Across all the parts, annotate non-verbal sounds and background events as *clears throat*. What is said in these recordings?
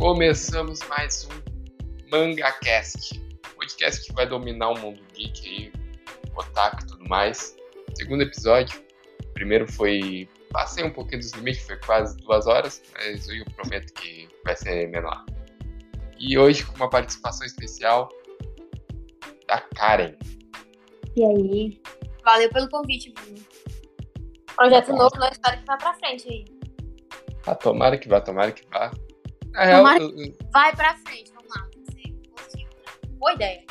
Começamos mais um MangaCast, podcast que vai dominar o mundo geek aí, otaku e tudo mais. Segundo episódio, o primeiro foi. Passei um pouquinho dos limites, foi quase duas horas, mas eu prometo que vai ser menor. E hoje com uma participação especial da Karen. E aí? Valeu pelo convite, Bruno. Projeto tá novo, nós espero que vá pra frente aí. Ah, tomara que vá, tomara que vá. Na real, eu... vai pra frente, vamos lá. Boa ideia.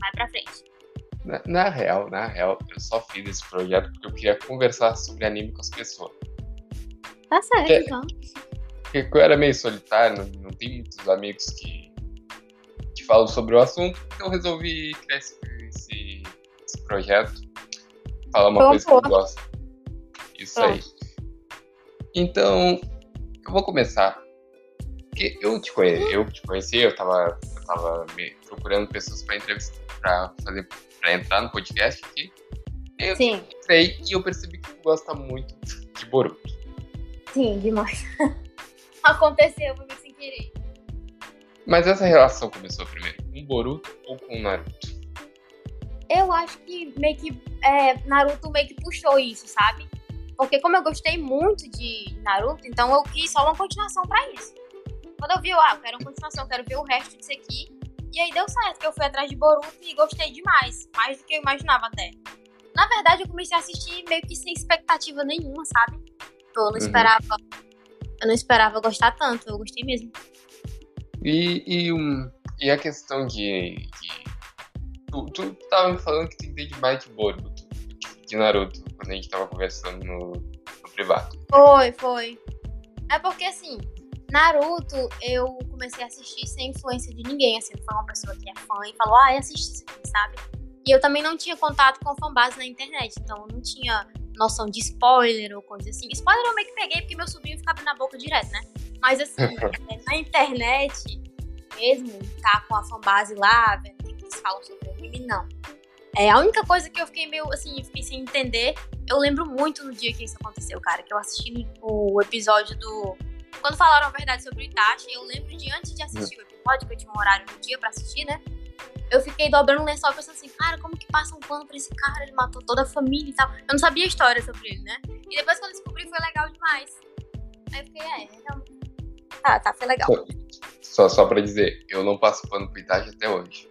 Vai pra frente. Na, na, real, na real, eu só fiz esse projeto porque eu queria conversar sobre anime com as pessoas. Tá certo, porque, então. Porque eu era meio solitário, não, não tem muitos amigos que, que falam sobre o assunto, então eu resolvi criar esse, esse, esse projeto. Falar uma coisa que eu gosto. Isso Pronto. aí. Então, eu vou começar. Porque eu te conheci, eu te conheci, eu tava, eu tava procurando pessoas para entrevistar, para fazer, para entrar no podcast aqui. Eu Sim. Sei, e eu percebi que tu gosta muito de Boruto. Sim, demais. *laughs* Aconteceu foi sem querer. Mas essa relação começou primeiro com Boruto ou com Naruto? Eu acho que meio que é, Naruto meio que puxou isso, sabe? Porque como eu gostei muito de Naruto, então eu quis só uma continuação para isso. Quando eu vi, ah, eu quero uma continuação, eu quero ver o resto disso aqui. E aí deu certo, que eu fui atrás de Boruto e gostei demais. Mais do que eu imaginava até. Na verdade, eu comecei a assistir meio que sem expectativa nenhuma, sabe? Eu não uhum. esperava. Eu não esperava gostar tanto, eu gostei mesmo. E, e, um, e a questão de. de tu, tu tava me falando que tu entende mais de Boruto, de Naruto quando a gente tava conversando no, no privado. Foi, foi. É porque assim, Naruto eu comecei a assistir sem influência de ninguém, assim, foi uma pessoa que é fã e falou, ah, assiste isso aqui, sabe? E eu também não tinha contato com fanbase na internet, então eu não tinha noção de spoiler ou coisa assim. Spoiler eu meio que peguei porque meu sobrinho fica abrindo a boca direto, né? Mas assim, *laughs* é, na internet mesmo, tá com a fanbase lá, vendo o que eles falam sobre o anime, não. É, a única coisa que eu fiquei meio assim, fiquei sem entender, eu lembro muito no dia que isso aconteceu, cara, que eu assisti o episódio do. Quando falaram a verdade sobre o Itachi, eu lembro de antes de assistir o episódio, que eu tinha um horário no dia pra assistir, né? Eu fiquei dobrando o lençol pensando assim, cara, como que passa um pano pra esse cara? Ele matou toda a família e tal. Eu não sabia a história sobre ele, né? E depois quando eu descobri foi legal demais. Aí eu fiquei, é, realmente. Tá, tá, foi legal. Só, só pra dizer, eu não passo pano pro Itachi até hoje.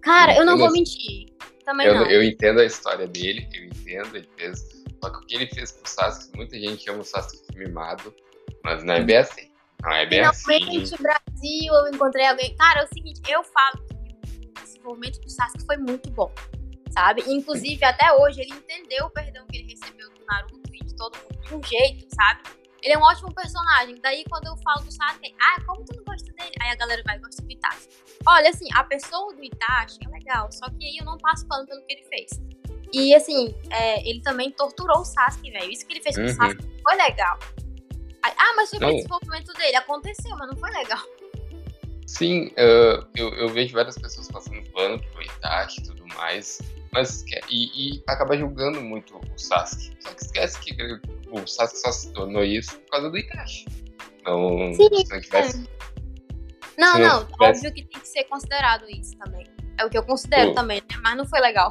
Cara, eu não vou mentir. Também eu, não. eu entendo a história dele, eu entendo, ele fez. Só que o que ele fez com o Sasuke, muita gente chama o Sasuke de mimado, mas não é bem assim. Não é bem Finalmente, assim. Brasil, eu encontrei alguém. Cara, é o seguinte, eu falo que o desenvolvimento do Sasuke foi muito bom, sabe? Inclusive, até hoje, ele entendeu o perdão que ele recebeu do Naruto e de todo mundo de um jeito, sabe? Ele é um ótimo personagem. Daí, quando eu falo do Sasuke, ah, como tu não gosta dele? Aí a galera vai gostar do Itachi. Olha, assim, a pessoa do Itachi é legal, só que aí eu não passo pano pelo que ele fez. E, assim, é, ele também torturou o Sasuke, velho. Isso que ele fez com uhum. o Sasuke foi legal. Ah, mas foi o desenvolvimento dele. Aconteceu, mas não foi legal. Sim, uh, eu, eu vejo várias pessoas passando pano pro Itachi e tudo mais. Mas, e, e acaba julgando muito o Sasuke. Só que esquece que o Sasuke só se tornou isso por causa do Itachi. Não, Sim, se não tivesse. Não, se não, não tivesse... óbvio que tem que ser considerado isso também. É o que eu considero também, né? Mas não foi legal.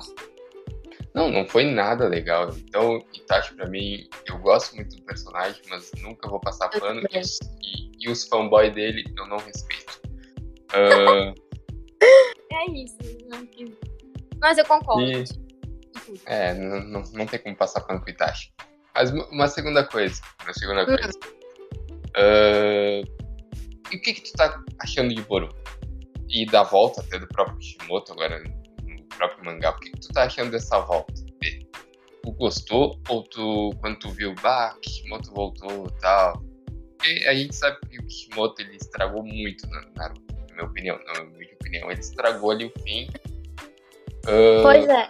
Não, não foi nada legal. Então, Itachi pra mim, eu gosto muito do personagem, mas nunca vou passar pano. E, e, os fanboys dele eu não respeito. Uh... *laughs* é isso. Mas eu concordo. E... É, não, não, não tem como passar pano pro Itachi. Mas uma segunda coisa. Uma segunda uhum. coisa. Uh, e o que, que tu tá achando de Boru? E da volta até do próprio Kishimoto, agora próprio mangá. O que, que tu tá achando dessa volta? Tu gostou? Ou tu, quando tu viu, bah, Kishimoto voltou e tal? Porque a gente sabe que o Kishimoto ele estragou muito na Naruto, na minha opinião. Na minha opinião, ele estragou ali o fim. Uh, pois é.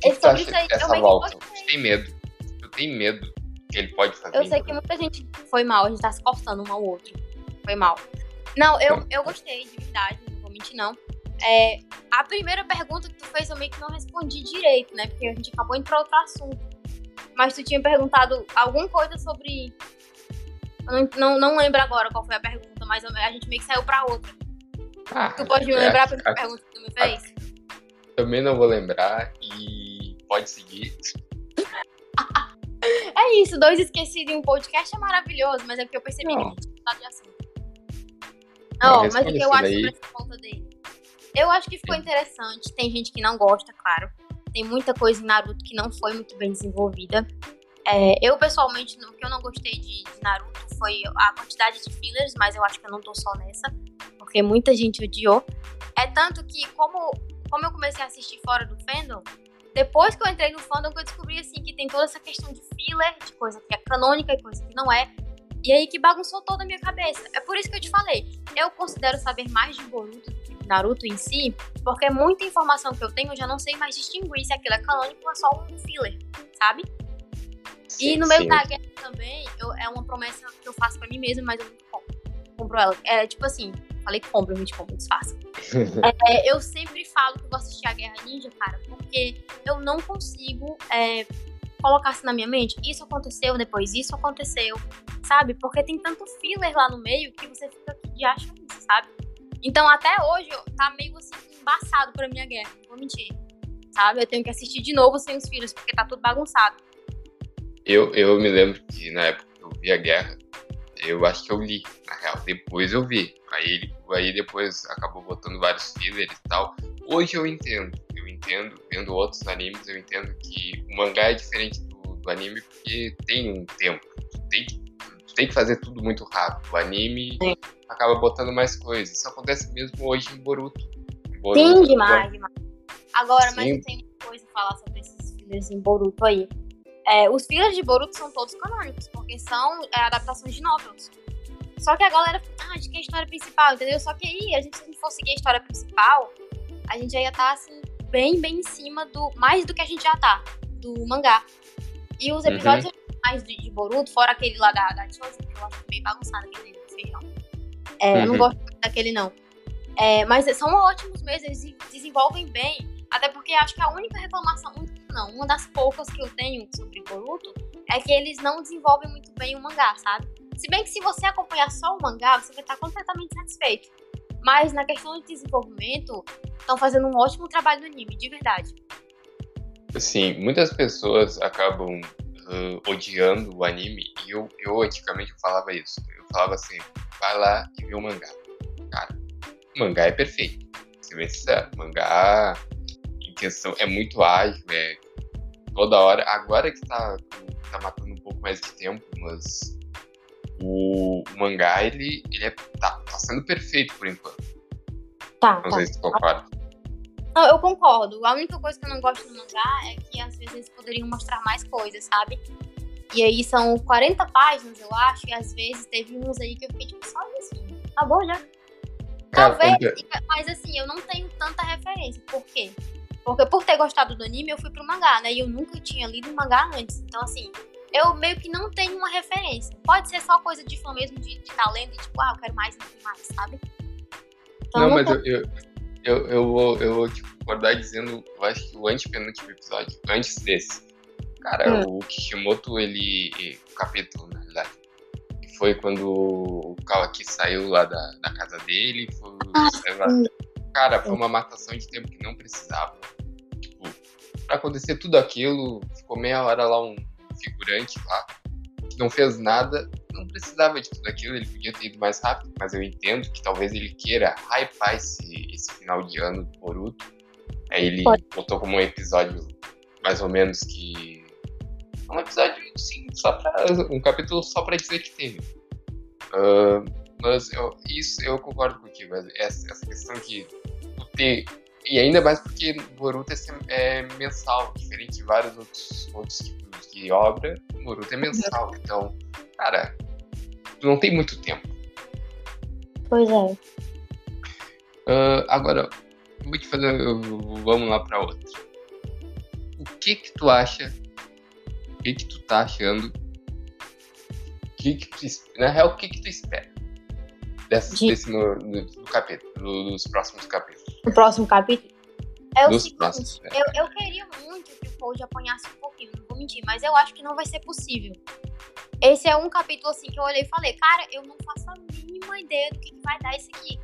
Que, que tu acha dessa volta? Tu tem medo? Tu tem medo que ele pode fazer? Eu sei que muita gente foi mal, a gente tá se cortando um ao outro foi mal. Não, eu, eu gostei, de verdade, não vou mentir, não. É, a primeira pergunta que tu fez eu meio que não respondi direito, né? Porque a gente acabou indo pra outro assunto. Mas tu tinha perguntado alguma coisa sobre. Eu não, não, não lembro agora qual foi a pergunta, mas a gente meio que saiu pra outra. Ah, tu pode me lembrar a primeira pergunta que tu me fez? Também não vou lembrar e pode seguir. *laughs* É isso, dois esquecidos em um podcast é maravilhoso, mas é porque eu percebi Não. que a gente tinha mudado de assunto. Não, Não, mas o que eu acho daí. sobre essa volta dele? Eu acho que ficou interessante. Tem gente que não gosta, claro. Tem muita coisa em Naruto que não foi muito bem desenvolvida. É, eu, pessoalmente, o que eu não gostei de, de Naruto foi a quantidade de fillers, mas eu acho que eu não tô só nessa, porque muita gente odiou. É tanto que, como, como eu comecei a assistir fora do fandom, depois que eu entrei no fandom, eu descobri assim que tem toda essa questão de filler, de coisa que é canônica e coisa que não é. E aí que bagunçou toda a minha cabeça. É por isso que eu te falei. Eu considero saber mais de Boruto Naruto em si, porque muita informação que eu tenho eu já não sei mais distinguir se aquilo é canônico ou é só um filler, sabe? E Sim, no meio sim. da guerra também, eu- é uma promessa que eu faço pra mim mesma, mas eu compro. Compro ela. É tipo assim, falei que compro, me compro, desfaço. *laughs* É, eu sempre falo que eu vou assistir a Guerra Ninja, cara, porque eu não consigo é, colocar assim na minha mente. Isso aconteceu, depois isso aconteceu, sabe? Porque tem tanto filler lá no meio que você fica aqui de acha isso, sabe? Então até hoje tá meio assim embaçado pra minha guerra, não vou mentir. Sabe? Eu tenho que assistir de novo sem os fillers, porque tá tudo bagunçado. Eu, eu me lembro que na época que eu vi a guerra, eu acho que eu li, na real. Depois eu vi. Aí, ele, aí depois acabou botando vários fillers e tal. Hoje eu entendo. Eu entendo, vendo outros animes, eu entendo que o mangá é diferente do, do anime porque tem um tempo. Tem, que, tem que fazer tudo muito rápido. O anime Sim. acaba botando mais coisas. Isso acontece mesmo hoje em Boruto. Em Sim, Boruto, demais, demais. Agora, mas Sim. eu tenho uma coisa a falar sobre esses fillers em Boruto aí. É, os fillers de Boruto são todos canônicos, porque são é, adaptações de novels. Só que a galera, ah, acho que é a história principal, entendeu? Só que aí, a gente, se a gente for seguir a história principal, a gente já ia estar, assim, bem, bem em cima do. Mais do que a gente já tá, do mangá. E os Uhum. Mais de, de Boruto, fora aquele lá da, da Chosen, que eu acho meio bagunçado aquele do feijão. É, Eu não Uhum. gosto daquele, não. É, mas são ótimos mesmo, eles se desenvolvem bem. Até porque acho que a única reclamação, não, uma das poucas que eu tenho sobre Boruto é que eles não desenvolvem muito bem o mangá, sabe? Se bem que se você acompanhar só o mangá, você vai estar completamente satisfeito. Mas na questão de desenvolvimento, estão fazendo um ótimo trabalho no anime, de verdade. Assim, muitas pessoas acabam ah, odiando o anime e eu, eu antigamente eu falava isso. Eu falava assim, vai lá e vê o mangá. Cara, o mangá é perfeito. Você vê o mangá em questão é muito ágil, é toda hora. Agora que tá, tá matando um pouco mais de tempo, mas o, o mangá ele, ele é, tá, tá sendo perfeito por enquanto. Tá, Não sei se tu concorda. Não, eu concordo. A única coisa que eu não gosto no mangá é que às vezes eles poderiam mostrar mais coisas, sabe? E aí são 40 páginas, eu acho, e às vezes teve uns aí que eu fiquei tipo, só isso. Acabou já. Cara, Talvez, conta- mas assim, eu não tenho tanta referência. Por quê? Porque por ter gostado do anime, eu fui pro mangá, né? E eu nunca tinha lido mangá antes. Então, assim, eu meio que não tenho uma referência. Pode ser só coisa de fã mesmo, de estar lendo e tipo, ah, eu quero mais mais, sabe? Então, Não, eu mas tô- eu, eu, eu, eu vou, eu vou tipo, acordar dizendo, eu acho que o antepenúltimo episódio, antes desse. Cara, Hum. o Kishimoto, ele. O capítulo, na realidade. que Foi quando o Kawaki saiu lá da, da casa dele. Foi, Ah. Cara, foi uma matação de tempo que não precisava. Tipo, pra acontecer tudo aquilo, ficou meia hora lá um figurante lá, que não fez nada, não precisava de tudo aquilo, ele podia ter ido mais rápido, mas eu entendo que talvez ele queira hypar esse, esse final de ano do Boruto. Aí ele Pode. botou como um episódio mais ou menos que. Um episódio, sim, só pra. Um capítulo só pra dizer que teve. Ah, mas eu, isso eu concordo contigo. Essa, essa questão tu ter. E ainda mais porque Boruto é, é mensal, diferente de vários outros, outros tipos de obra, Boruto é mensal. Então, cara, tu não tem muito tempo. Pois é. Ah, agora, vou te fazer. Vamos lá pra outra. O que que tu acha? O que que tu tá achando? O que que tu, na real, o que que tu espera? Dessa, De- desse no, do capítulo, do- dos próximos capítulos. No próximo capítulo. É o Dos seguinte, próximos, né? eu, eu queria muito que o Cold apanhasse um pouquinho, não vou mentir, mas eu acho que não vai ser possível. Esse é um capítulo assim que eu olhei e falei, cara, eu não faço a mínima ideia do que, que vai dar isso aqui.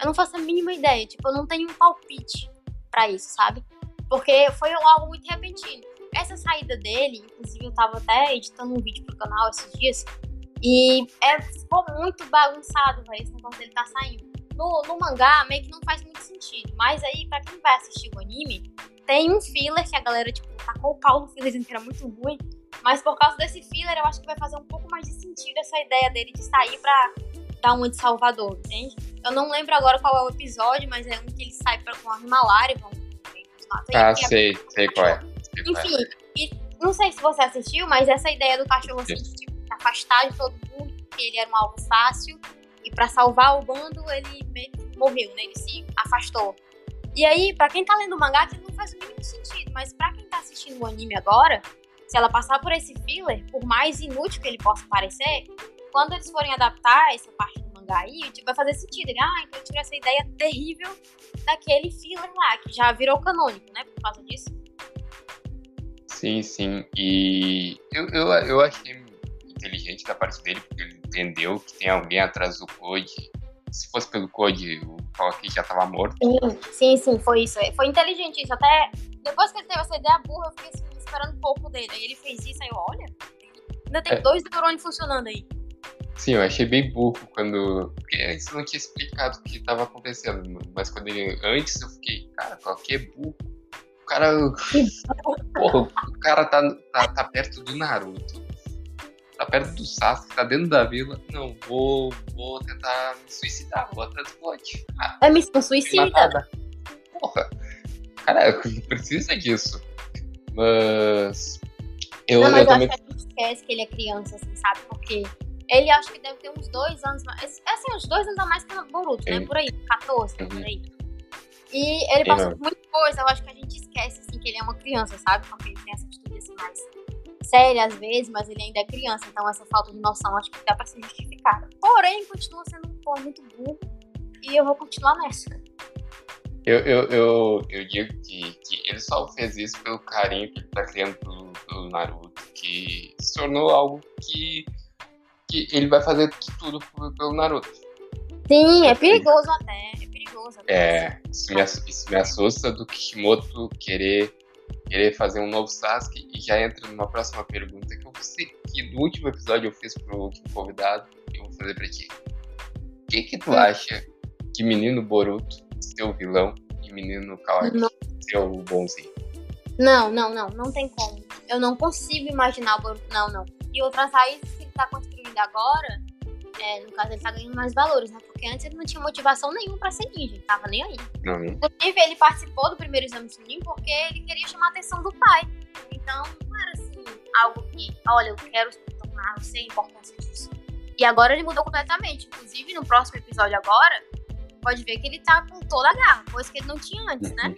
Eu não faço a mínima ideia. Tipo, eu não tenho um palpite para isso, sabe? Porque foi algo muito repentino. Essa saída dele, inclusive eu tava até editando um vídeo pro canal esses dias, e é, ficou muito bagunçado, véio, esse negócio dele tá saindo. No, no mangá, meio que não faz muito sentido. Mas aí, pra quem vai assistir o anime, tem um filler que a galera, tipo, tacou o pau no filler dizendo que era muito ruim. Mas por causa desse filler, eu acho que vai fazer um pouco mais de sentido essa ideia dele de sair pra dar uma de Salvador, entende? Eu não lembro agora qual é o episódio, mas é um que ele sai pra, com a Himalaya, vão ah, sei, sei qual é. Sei Enfim, qual é. E, não sei se você assistiu, mas essa ideia do cachorro assim, tipo, afastar de todo mundo, porque ele era um alvo fácil, e para salvar o bando, ele que morreu, né? Ele se afastou. E aí, para quem tá lendo o mangá, aquilo não faz o mínimo sentido, mas para quem tá assistindo o anime agora, se ela passar por esse filler, por mais inútil que ele possa parecer, quando eles forem adaptar essa parte do mangá aí, tipo, vai fazer sentido. Ele, ah, então eu tirei essa ideia terrível daquele filler lá, que já virou canônico, né, por causa disso. Sim, sim. E eu, eu, eu achei inteligente da parte dele, porque ele entendeu que tem alguém atrás do Code. Se fosse pelo Code, o Rock já tava morto. Sim, sim, sim, foi isso. Foi inteligente isso. Até depois que ele teve essa ideia burra, eu fiquei assim, esperando um pouco dele. Aí ele fez isso, aí eu, olha, ainda tem é. dois neurônios funcionando aí. Sim, eu achei bem burro quando. Porque isso não tinha explicado o que estava acontecendo. Mas quando ele. Antes eu fiquei, cara, qualquer é burro. O cara. *laughs* Porra, o cara tá, tá, tá perto do Naruto tá perto do Sasuke, tá dentro da vila. Não, vou, vou tentar me suicidar, vou atrás do plot. Ah, é missão suicida. Porra, cara, precisa disso. Mas. Eu, não, mas eu também. acho que a gente esquece que ele é criança, assim, sabe? Porque ele acho que deve ter uns dois anos mais. É assim, uns dois anos a mais que o Boruto, né? Né? Por aí, 14, uhum. por aí. E ele passou por muita coisa, eu acho que a gente esquece, assim, que ele é uma criança, sabe? Porque ele tem essa atitude assim mais séria às vezes, mas ele ainda é criança, então essa falta de noção acho que dá pra ser justificada. Porém, continua sendo um pô muito burro e eu vou continuar nessa. Eu, eu, eu, eu digo que, que ele só fez isso pelo carinho que ele tá criando pelo, pelo Naruto, que se tornou algo que, que ele vai fazer tudo pelo Naruto. Sim, é perigoso até. É perigoso até. É, isso me, isso me assusta do Kishimoto querer querer fazer um novo Sasuke e já entra numa próxima pergunta que eu sei que no último episódio eu fiz pro último convidado eu vou fazer pra ti. O que que tu hum. acha que menino Boruto ser o vilão e menino Kawaki ser o bonzinho? Não, não, não, não tem como. Eu não consigo imaginar o Boruto, não, não. E outras raízes que ele tá construindo agora, é, no caso, ele tá ganhando mais valores, né? Porque antes ele não tinha motivação nenhuma pra ser ninja, ele tava nem aí. Inclusive, ele participou do primeiro exame Chunin porque ele queria chamar a atenção do pai. Então, não era assim, algo que, olha, eu quero tornar, eu sei a importância disso. E agora ele mudou completamente. Inclusive, no próximo episódio agora, pode ver que ele tá com toda a garra, coisa que ele não tinha antes, né?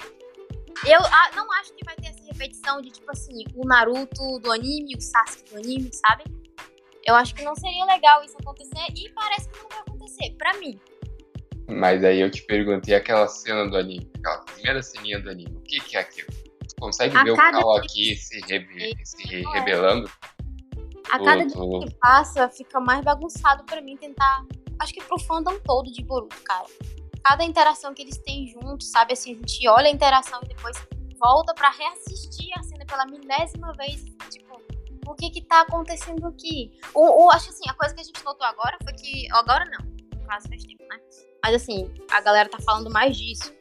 Eu ah, não acho que vai ter essa repetição de, tipo assim, o Naruto do anime, o Sasuke do anime, sabe? Eu acho que não seria legal isso acontecer e parece que não vai acontecer, pra mim. Mas aí eu te perguntei aquela cena do anime, aquela primeira ceninha do anime, o que, que é aquilo? Tu consegue a ver o Cal aqui se, rebe se é. rebelando? A cada dia que passa, fica mais bagunçado pra mim tentar. Acho que pro fandom todo de Boruto, cara. Cada interação que eles têm juntos, sabe? Assim, a gente olha a interação e depois volta pra reassistir a cena pela milésima vez. Tipo, o que que tá acontecendo aqui? O, o, acho assim, a coisa que a gente notou agora foi que. Agora não, caso faz tempo, né? Mas assim, a galera tá falando mais disso.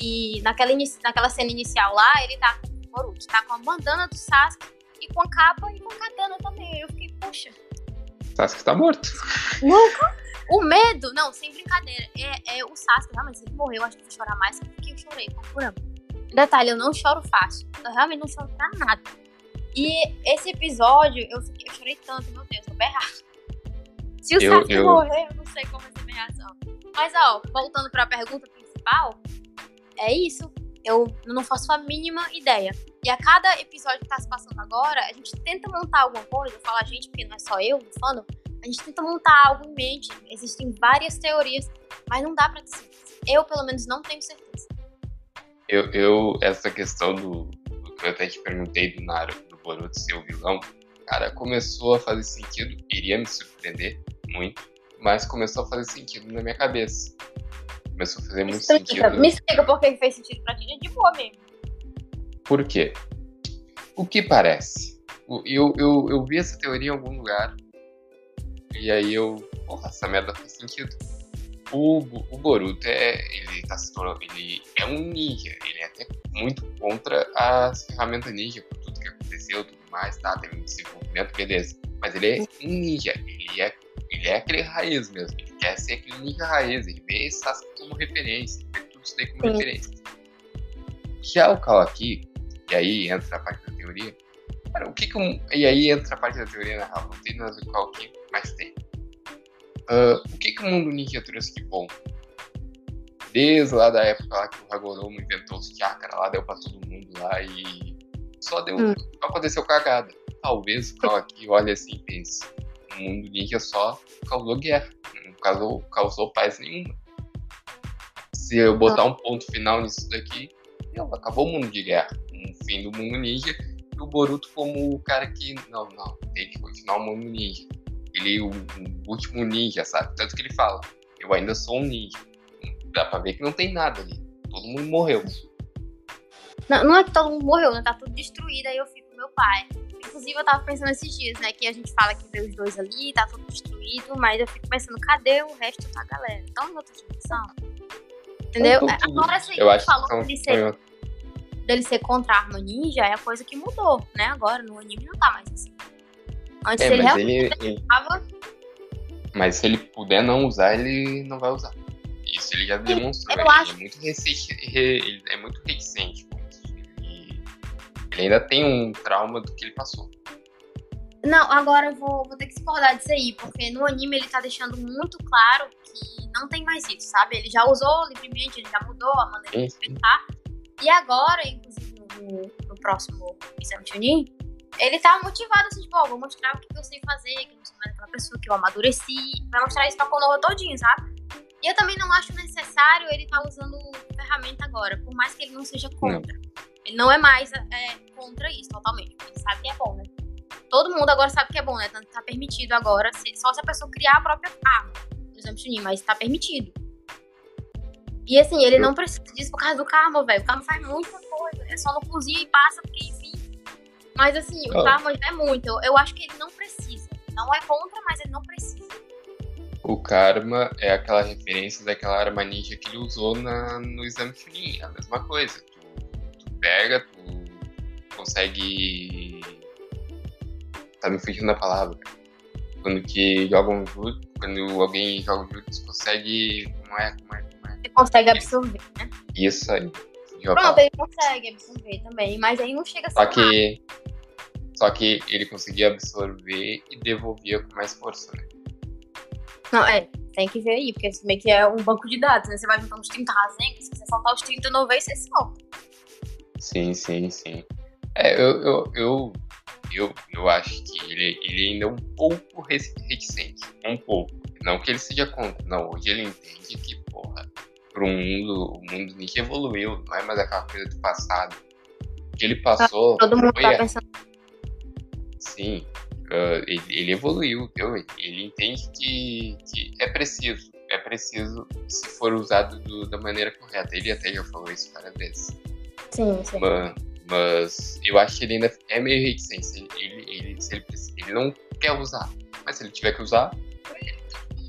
E naquela, naquela cena inicial lá, ele tá com o Boruto, tá com a bandana do Sasuke e com a capa e com a katana também. Eu fiquei, poxa. Sasuke tá morto. Nunca. O medo, não, sem brincadeira, é, é o Sasuke, realmente, se ele morreu, eu acho que vou chorar mais porque eu chorei, procurando. Detalhe, eu não choro fácil. Eu realmente não choro pra nada. E esse episódio, eu, eu chorei tanto, meu Deus, eu berrar. Se o eu, Sasuke eu... morrer, eu não sei como vai ser minha reação. Mas, ó, voltando pra pergunta principal, é isso. Eu não faço a mínima ideia. E a cada episódio que tá se passando agora, a gente tenta montar alguma coisa, a gente, porque não é só eu, falando, a gente tenta montar algo em mente. Existem várias teorias, mas não dá pra dizer. Eu, pelo menos, não tenho certeza. Eu, eu essa questão do, do que eu até te perguntei do Naruto, Boruto ser o vilão, cara, começou a fazer sentido, iria me surpreender muito, mas começou a fazer sentido na minha cabeça. Começou a fazer muito explica, sentido. Me explica por que fez sentido pra ti, é de boa mesmo. Por quê? O que parece? Eu, eu, eu vi essa teoria em algum lugar. E aí eu. Porra, essa merda faz sentido. O, o Boruto é. Ele tá se tornando. Ele é um ninja. Ele é até muito contra as ferramentas ninja, por tudo que aconteceu tudo mais, tá? Tem muito desenvolvimento, beleza. Mas ele é um ninja. Ele é, ele é aquele raiz mesmo. Ele quer ser aquele ninja raiz. Ele vê Sasuke como referência. Ele vê tudo isso daí como Sim. referência. Já o Kawaki, e aí entra a parte da teoria. Cara, o que que um, E aí entra a parte da teoria, na real. Não tem nada o Kawaki, mas tem. Uh, o que, que o mundo ninja trouxe de bom? Desde lá da época lá que o Hagoromo inventou os chakras lá, deu pra todo mundo lá e só deu. Hum. Só aconteceu cagada. Talvez o aqui olhe assim e pense: o mundo ninja só causou guerra, não causou, causou paz nenhuma. Se eu botar um ponto final nisso daqui, acabou o mundo de guerra. Um fim do mundo ninja e o Boruto como o cara que. Não, não, tem que continuar o mundo ninja ele o, o último ninja, sabe? Tanto que ele fala, eu ainda sou um ninja. Dá pra ver que não tem nada ali. Todo mundo morreu. Não, não é que todo mundo morreu, né? Tá tudo destruído, aí eu fico com meu pai. Inclusive, eu tava pensando esses dias, né? Que a gente fala que vê os dois ali, tá tudo destruído, mas eu fico pensando, cadê o resto da galera? Estão em outra dimensão? Entendeu? Agora, assim, eu acho falou que dele ser, dele ser contra a arma ninja é a coisa que mudou, né? Agora, no anime não tá mais assim. Antes é, ele mas ele, ele... Mas se ele puder não usar, ele não vai usar. Isso ele já demonstrou. Ele, acho... é muito resistente, ele é muito reticente. Ele, ele, ainda tem um trauma do que ele passou. Não, agora eu vou, vou ter que discordar disso aí, porque no anime ele tá deixando muito claro que não tem mais isso, sabe? Ele já usou livremente, ele já mudou a maneira de pensar. E agora, inclusive no, no próximo Exame Chunin, ele tá motivado, assim, tipo, ó, vou mostrar o que eu sei fazer, que eu não sou mais aquela pessoa, que eu amadureci. Vai mostrar isso pra Konoha todinho, sabe? E eu também não acho necessário ele estar tá usando ferramenta agora, por mais que ele não seja contra. Não. Ele não é mais é, contra isso totalmente, ele sabe que é bom, né? Todo mundo agora sabe que é bom, né? Tá, permitido agora, só se a pessoa criar a própria arma, por exemplo, Chunin, mas tá permitido. E assim, ele não precisa disso por causa do karma, velho. O karma faz muita coisa. É só no cozinho e passa, porque enfim, mas assim, o Karma já é muito. Eu, eu acho que ele não precisa. Não é contra, mas ele não precisa. O Karma é aquela referência daquela arma ninja que ele usou na, no exame Chunin. É a mesma coisa. Tu, tu pega, tu consegue. Tá me fugindo da palavra. Quando que jogam jutsu, quando alguém joga jutsu, consegue. Como é? Como é? Como é? Você consegue absorver, né? Isso aí. Pronto, ele consegue absorver também, mas aí não chega a ser. Só que. Só que ele conseguia absorver e devolvia com mais força, né? Não, é, tem que ver aí, porque meio que é um banco de dados, né? Você vai juntar uns 30 rasengas, se você faltar os 30 não vez, você solta. Sim, sim, sim. É, eu, eu, eu, eu, eu acho que ele, ele ainda é um pouco reticente. Um pouco. Não que ele seja contra. Não, hoje ele entende que, porra, pro mundo, o mundo ninja evoluiu, não é mais aquela coisa do passado. O que ele passou. Todo mundo tá pensando. Sim, uh, ele, ele, evoluiu, entendeu? ele entende que, que é preciso, é preciso se for usado do, da maneira correta. Ele até já falou isso várias vezes. Sim, sim. Mas, mas eu acho que ele ainda é meio reticente. Ele, ele, se ele, ele não quer usar, mas se ele tiver que usar,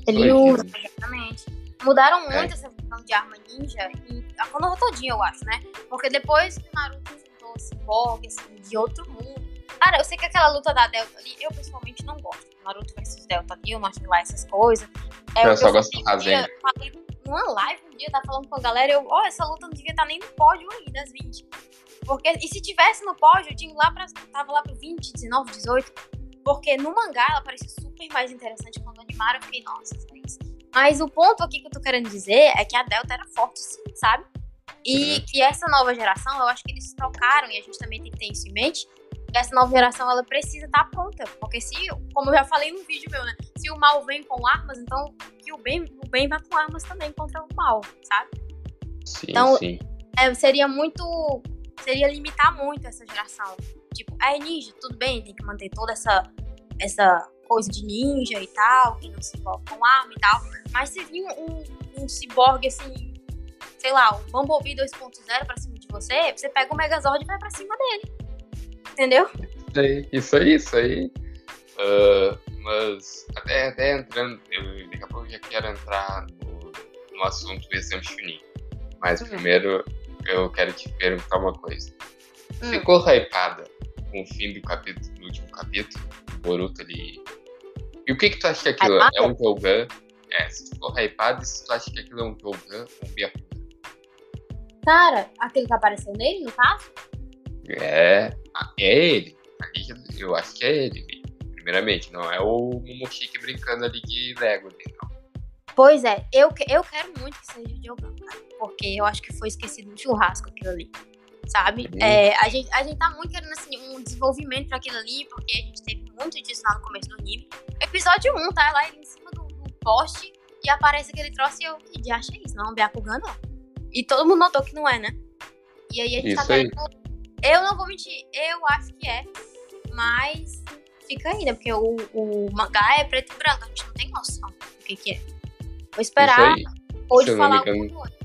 ele usa, exatamente. Mudaram é. muito é. essa de arma ninja e a Konoha todinha, eu acho, né? Porque depois que o Naruto juntou Cyborg, assim, de outro mundo. Cara, eu sei que aquela luta da Delta ali, eu pessoalmente não gosto. Naruto versus Delta ali, eu não acho lá essas coisas. É, eu só gosto do Razen. Falei numa live um dia, tava falando com a galera, eu, ó, oh, essa luta não devia estar tá nem no pódio aí, das 20. Porque, e se tivesse no pódio, eu tinha lá pra, tava lá pro 20, 19, 18. Porque no mangá ela parecia super mais interessante quando animaram, eu fiquei, nossa. Mas o ponto aqui que eu tô querendo dizer é que a Delta era forte sim, sabe? E que essa nova geração, eu acho que eles trocaram, e a gente também tem que ter isso em mente, que essa nova geração, ela precisa estar tá pronta. Porque se, como eu já falei no vídeo meu, né? Se o mal vem com armas, então que o bem, o bem vai com armas também contra o mal, sabe? Sim, então, sim. É, seria muito... Seria limitar muito essa geração. Tipo, é ninja, tudo bem, tem que manter toda essa essa coisa de ninja e tal, que não se envolve com arma e tal. Mas se vir um, um ciborgue assim, sei lá, um Bumblebee 2.0 pra cima de você, você pega o Megazord e vai pra cima dele. Entendeu? Isso aí, isso aí. Uh, mas até, até entrando, eu, daqui a pouco eu já quero entrar no, no assunto do Exame Chunin. Mas uhum. primeiro eu quero te perguntar uma coisa. Hum. Ficou hypada com o fim do capítulo, do último capítulo, Boruto ali. E o que que tu acha que aquilo hypada? é um Jogan? É, se ficou hypado, se tu acha que aquilo é um Jogan ou um Byakugan? Cara, aquele que apareceu nele, no caso? É, é ele. Eu acho que é ele, primeiramente. Não é o Momoshiki brincando ali de Lego, não. Pois é, eu, eu quero muito que seja de Ogan, cara. Porque eu acho que foi esquecido no churrasco aquilo ali. Sabe? Uhum. É, a, gente, a gente tá muito querendo assim, um desenvolvimento para aquilo ali, porque a gente teve muito disso lá no começo do anime. Episódio 1, tá? Lá ele em cima do, do poste e aparece aquele troço e eu, que de achei isso? Não é um Byakugan, não. E todo mundo notou que não é, né? E aí a gente tá isso tá querendo. Eu não vou mentir, eu acho que é. Mas fica aí, né? Porque o, o mangá é preto e branco, a gente não tem noção do que, que é. Vou esperar ou de falar alguma coisa.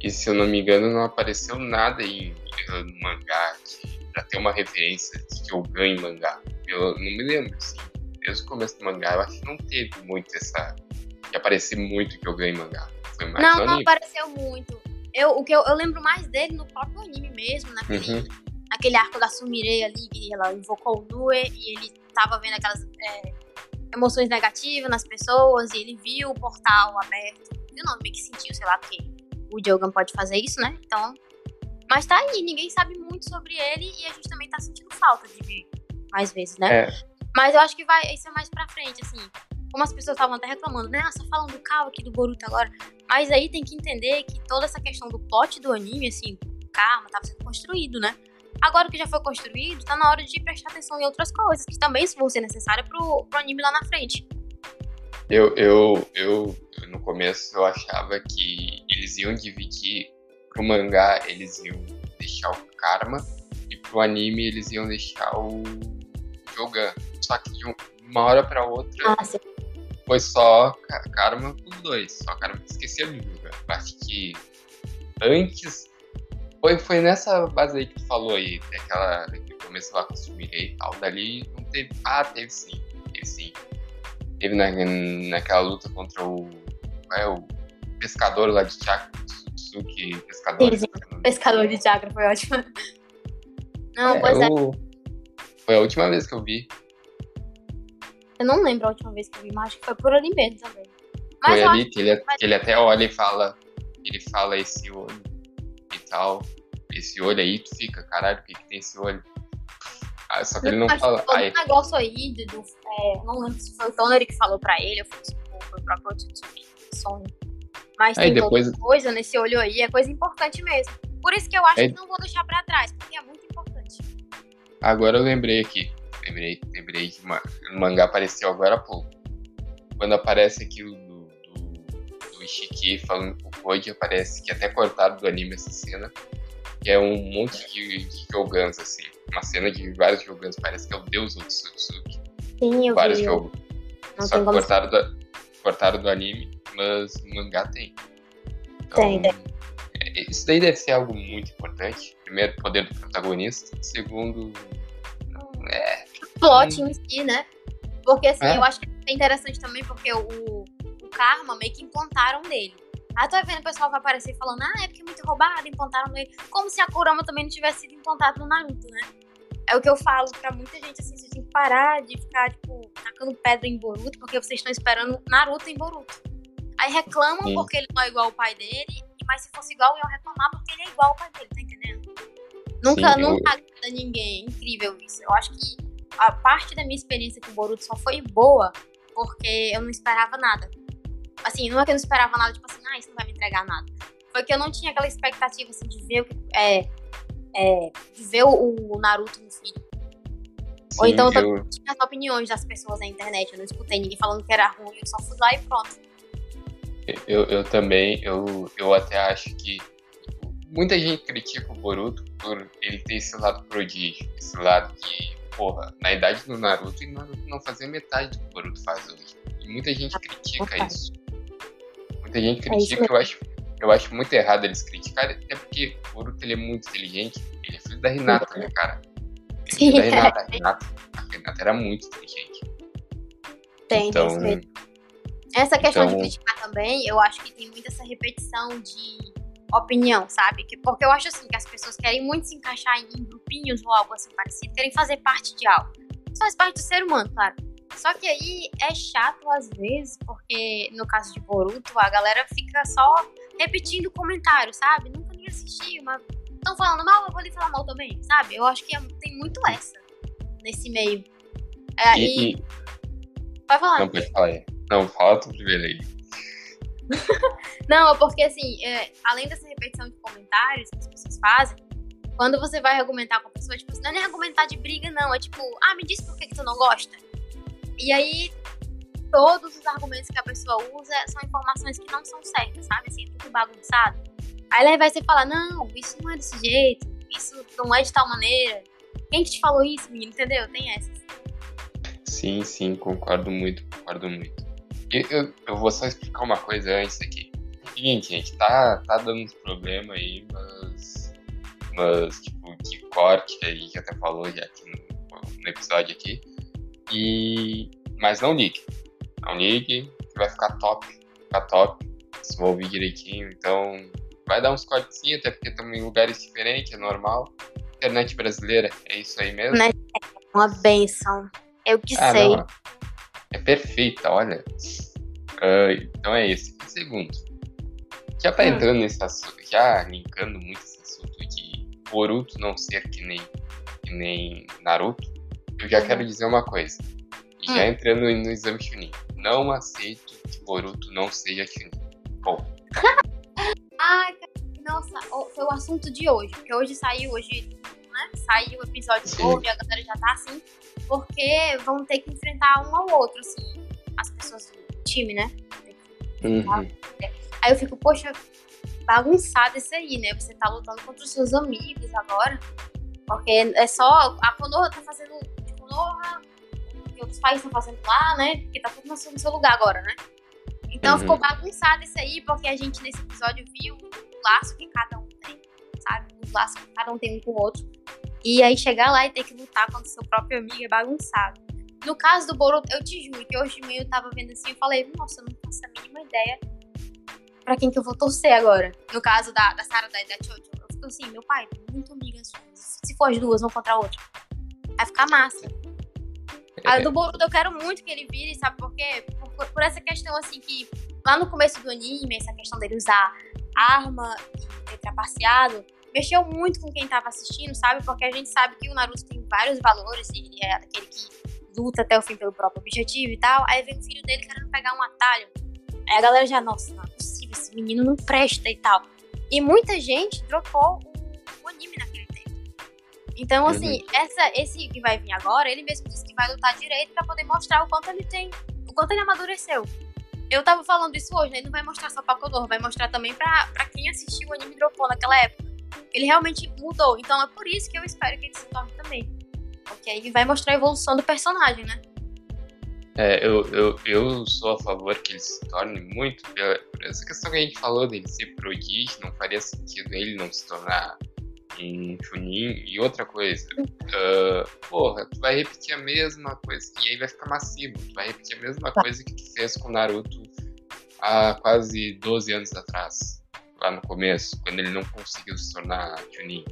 E se eu não me engano, não apareceu nada em, no mangá que, pra ter uma referência de que eu ganho mangá. Eu não me lembro, assim. Desde o começo do mangá, eu acho que não teve muito essa. que aparecer muito que eu ganho mangá. Foi mais não, não apareceu muito. Eu, o que eu, eu lembro mais dele no próprio anime mesmo, naquele, uhum. naquele arco da Sumire ali, que ela invocou o Nue e ele tava vendo aquelas é, emoções negativas nas pessoas e ele viu o portal aberto. Viu não, meio que sentiu, sei lá, porque o Jogan pode fazer isso, né? Então. Mas tá aí, ninguém sabe muito sobre ele e a gente também tá sentindo falta de ver mais vezes, né? É. Mas eu acho que vai isso é mais pra frente, assim. Como as pessoas estavam até reclamando, né? Ah, só falando do Kawa aqui do Boruto agora. Mas aí tem que entender que toda essa questão do plot do anime, assim, do karma, tava sendo construído, né? Agora que já foi construído, tá na hora de prestar atenção em outras coisas, que também vão ser necessárias pro, pro anime lá na frente. Eu, eu, eu, no começo, eu achava que eles iam dividir pro mangá, eles iam deixar o Karma, e pro anime eles iam deixar o Jogan. Só que de uma hora pra outra ah, foi só Karma pros dois. Só Karma esquecia do Jogan. Acho que antes foi, foi nessa base aí que tu falou aí, daquela que começou lá com o Sumirei e tal. Dali não teve. Ah, teve sim. Teve sim. Teve na, naquela luta contra o. É, o pescador lá de chakra, Tsuki, pescador. Sim, pescador de chakra foi ótimo. *laughs* Não, é, pois é. Foi a última vez que eu vi. Eu não lembro a última vez que eu vi, mas acho que foi por ali mesmo também. Mas foi ali que ele, que ele até olha e fala. Ele fala esse olho tal. Esse olho aí, tu fica, caralho, por que, que tem esse olho? Ah, só que ele não fala. Todo aí... negócio aí, do, é, não lembro se foi o Toner que falou pra ele, ou foi, foi o próprio Tsutsuki, Mas aí, tem depois... coisa nesse olho aí, é coisa importante mesmo. Por isso que eu acho aí... que não vou deixar pra trás, porque é muito importante. Agora eu lembrei aqui. Lembrei, lembrei que o mangá apareceu agora há pouco. Quando aparece aquilo o Ishiki falando com o Koji, aparece que até cortado do anime essa cena, que é um monte de, de Jogans, assim. Uma cena de vários Jogans, parece que é o deus Otsutsuki. Sim, eu Vários jogos. Só que cortaram do, cortaram do anime, mas no mangá tem. Então, tem, Isso daí deve ser algo muito importante. Primeiro, poder do protagonista. Segundo, é. Plot hum. em si, né? Porque assim, é? eu acho que é interessante também porque o, karma meio que implantaram nele. Aí tô vendo o pessoal vai aparecer falando, ah, é porque é muito roubado, implantaram nele. Como se a Kurama também não tivesse sido implantada no Naruto, né? É o que eu falo pra muita gente, assim, vocês têm que parar de ficar, tipo, tacando pedra em Boruto, porque vocês estão esperando Naruto em Boruto. Aí reclamam Sim. porque ele não é igual ao pai dele, mas se fosse igual, iam reclamar porque ele é igual ao pai dele, tá entendendo? Nunca, Sim, nunca eu... agrada ninguém, é incrível isso. Eu acho que a parte da minha experiência com Boruto só foi boa porque eu não esperava nada. Assim, não é que eu não esperava nada, tipo assim, ah, isso não vai me entregar nada. Foi que eu não tinha aquela expectativa, assim, de ver, é, é, de ver o, o Naruto no filme. Sim, Ou então eu também tinha as opiniões das pessoas na internet. Eu não escutei ninguém falando que era ruim, eu só fui lá e pronto. Eu, eu também, eu, eu até acho que muita gente critica o Boruto por ele ter esse lado prodígio, esse lado que porra, na idade do Naruto, e Naruto não fazia metade do que o Boruto faz hoje. E muita gente critica isso. Muita gente é critica, é eu acho, eu acho muito errado eles criticarem, até porque o Boruto ele é muito inteligente. Ele é filho da Renata, né, cara? Ele é filho da Renata. A Renata, a Renata era muito inteligente. Tem, então, tem Essa questão então... de criticar também, eu acho que tem muita essa repetição de opinião, sabe? Que, porque eu acho assim que as pessoas querem muito se encaixar em grupinhos ou algo assim parecido, querem fazer parte de algo. Isso faz parte do ser humano, claro. Só que aí é chato às vezes, porque no caso de Boruto, a galera fica só repetindo comentários, sabe? Nunca nem assisti, mas estão falando mal, eu vou lhe falar mal também, sabe? Eu acho que é, tem muito essa nesse meio. É, e, e... Pode falar. Não, pode falar. *laughs* Não, fala tu primeiro aí. não, porque assim, é, além dessa repetição de comentários que as pessoas fazem, quando você vai argumentar com a pessoa, tipo, não é nem argumentar de briga, não. É tipo, ah, me diz por que, que tu não gosta. E aí, todos os argumentos que a pessoa usa são informações que não são certas, sabe? Assim, tudo bagunçado. Aí ela vai você falar, não, isso não é desse jeito, isso não é de tal maneira. Quem que te falou isso, menino? Entendeu? Tem essas. Sim, sim, concordo muito, concordo muito. Eu, eu, eu vou só explicar uma coisa antes aqui. Seguinte, gente, tá, tá dando uns problemas aí, mas. Mas, tipo, de corte que a gente até falou já aqui no, no episódio aqui. E. Mas não ligue. Não ligue, que vai ficar top. Ficar top. Vocês vão ouvir direitinho. Então, vai dar uns cortezinhos, até porque estamos em lugares diferentes, é normal. Internet brasileira, é isso aí mesmo? É uma benção. Eu que ah, sei. Não. É perfeita, olha. Uh, então é esse. segundo, já tá entrando nesse assunto, já linkando muito esse assunto de Boruto não ser que nem, que nem Naruto, eu já quero uhum. dizer uma coisa. Já hum. entrando no exame Chunin. Não aceito que Boruto não seja Chunin. Bom. *laughs* Ai, nossa, foi o assunto de hoje. Porque hoje saiu, hoje, né? Saiu o episódio novo e a galera já tá assim porque vão ter que enfrentar um ao outro, assim, as pessoas do time, né? Uhum. Aí eu fico, poxa, bagunçado isso aí, né? Você tá lutando contra os seus amigos agora. Porque é só. A Konoha tá fazendo de Konoha, que outros países estão fazendo lá, né? Porque tá tudo no seu lugar agora, né? Então uhum. ficou bagunçado isso aí, porque a gente nesse episódio viu o laço que cada um tem, sabe? Os laços que cada um tem um com o outro. E aí chegar lá e ter que lutar contra seu próprio amigo é bagunçado. No caso do Boruto, eu te juro que hoje de manhã eu tava vendo assim e falei, nossa, eu não faço a mínima ideia pra quem que eu vou torcer agora. No caso da, da Sarah da, da Chocho, eu fico assim, meu pai, muito amiga Se for as duas, um contra a outra. Vai ficar massa. A do Boruto eu quero muito que ele vire, sabe por quê? Por, por, essa questão assim que lá no começo do anime, essa questão dele usar arma e ter trapaceado, mexeu muito com quem tava assistindo, sabe? Porque a gente sabe que o Naruto tem vários valores e ele é aquele que luta até o fim pelo próprio objetivo e tal. Aí vem o filho dele querendo pegar um atalho. Aí a galera já, nossa, não é possível, esse menino não presta e tal. E muita gente dropou o, o anime naquele tempo. Então, assim, uhum. essa, esse que vai vir agora, ele mesmo disse que vai lutar direito para poder mostrar o quanto ele tem, o quanto ele amadureceu. Eu tava falando isso hoje, né? Ele não vai mostrar só pra Konoha, vai mostrar também pra, pra quem assistiu o anime dropou naquela época. Ele realmente mudou. Então é por isso que eu espero que ele se torne também. Porque aí vai mostrar a evolução do personagem, né? É, eu, eu, eu sou a favor que ele se torne muito. Por essa questão que a gente falou dele ser prodígio, não faria sentido ele não se tornar um Chunin. E outra coisa, uh, porra, tu vai repetir a mesma coisa. E aí vai ficar massivo. Tu vai repetir a mesma tá. coisa que tu fez com Naruto há quase 12 anos atrás lá no começo, quando ele não conseguiu se tornar Chunin.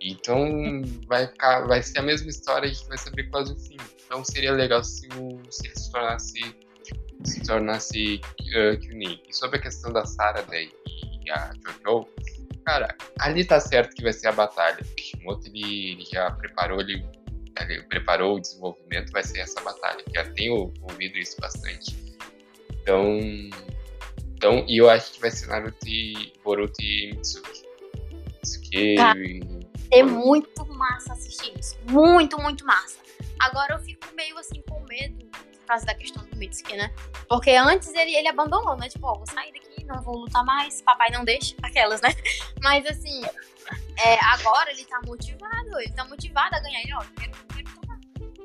Então vai ficar, vai ser a mesma história, a gente vai saber quase o fim. Então seria legal se, o, se ele se tornasse se tornasse Chunin. E sobre a questão da Sarah daí, e a Jojo, cara, ali tá certo que vai ser a batalha. O Kishimoto ele, ele já preparou ele, ele preparou o desenvolvimento, vai ser essa batalha. Já tenho ouvido isso bastante. Então então, e eu acho que vai ser Naruto e Boruto e Mitsuki. Mitsuki tá. É muito massa assistir isso. Muito, muito massa. Agora eu fico meio assim com medo por causa da questão do Mitsuki, né? Porque antes ele, ele abandonou, né? Tipo, ó, vou sair daqui, não vou lutar mais, papai não deixa, *laughs* aquelas, né? Mas assim, é, agora ele tá motivado, ele tá motivado a ganhar. Ele, ó, quero, quero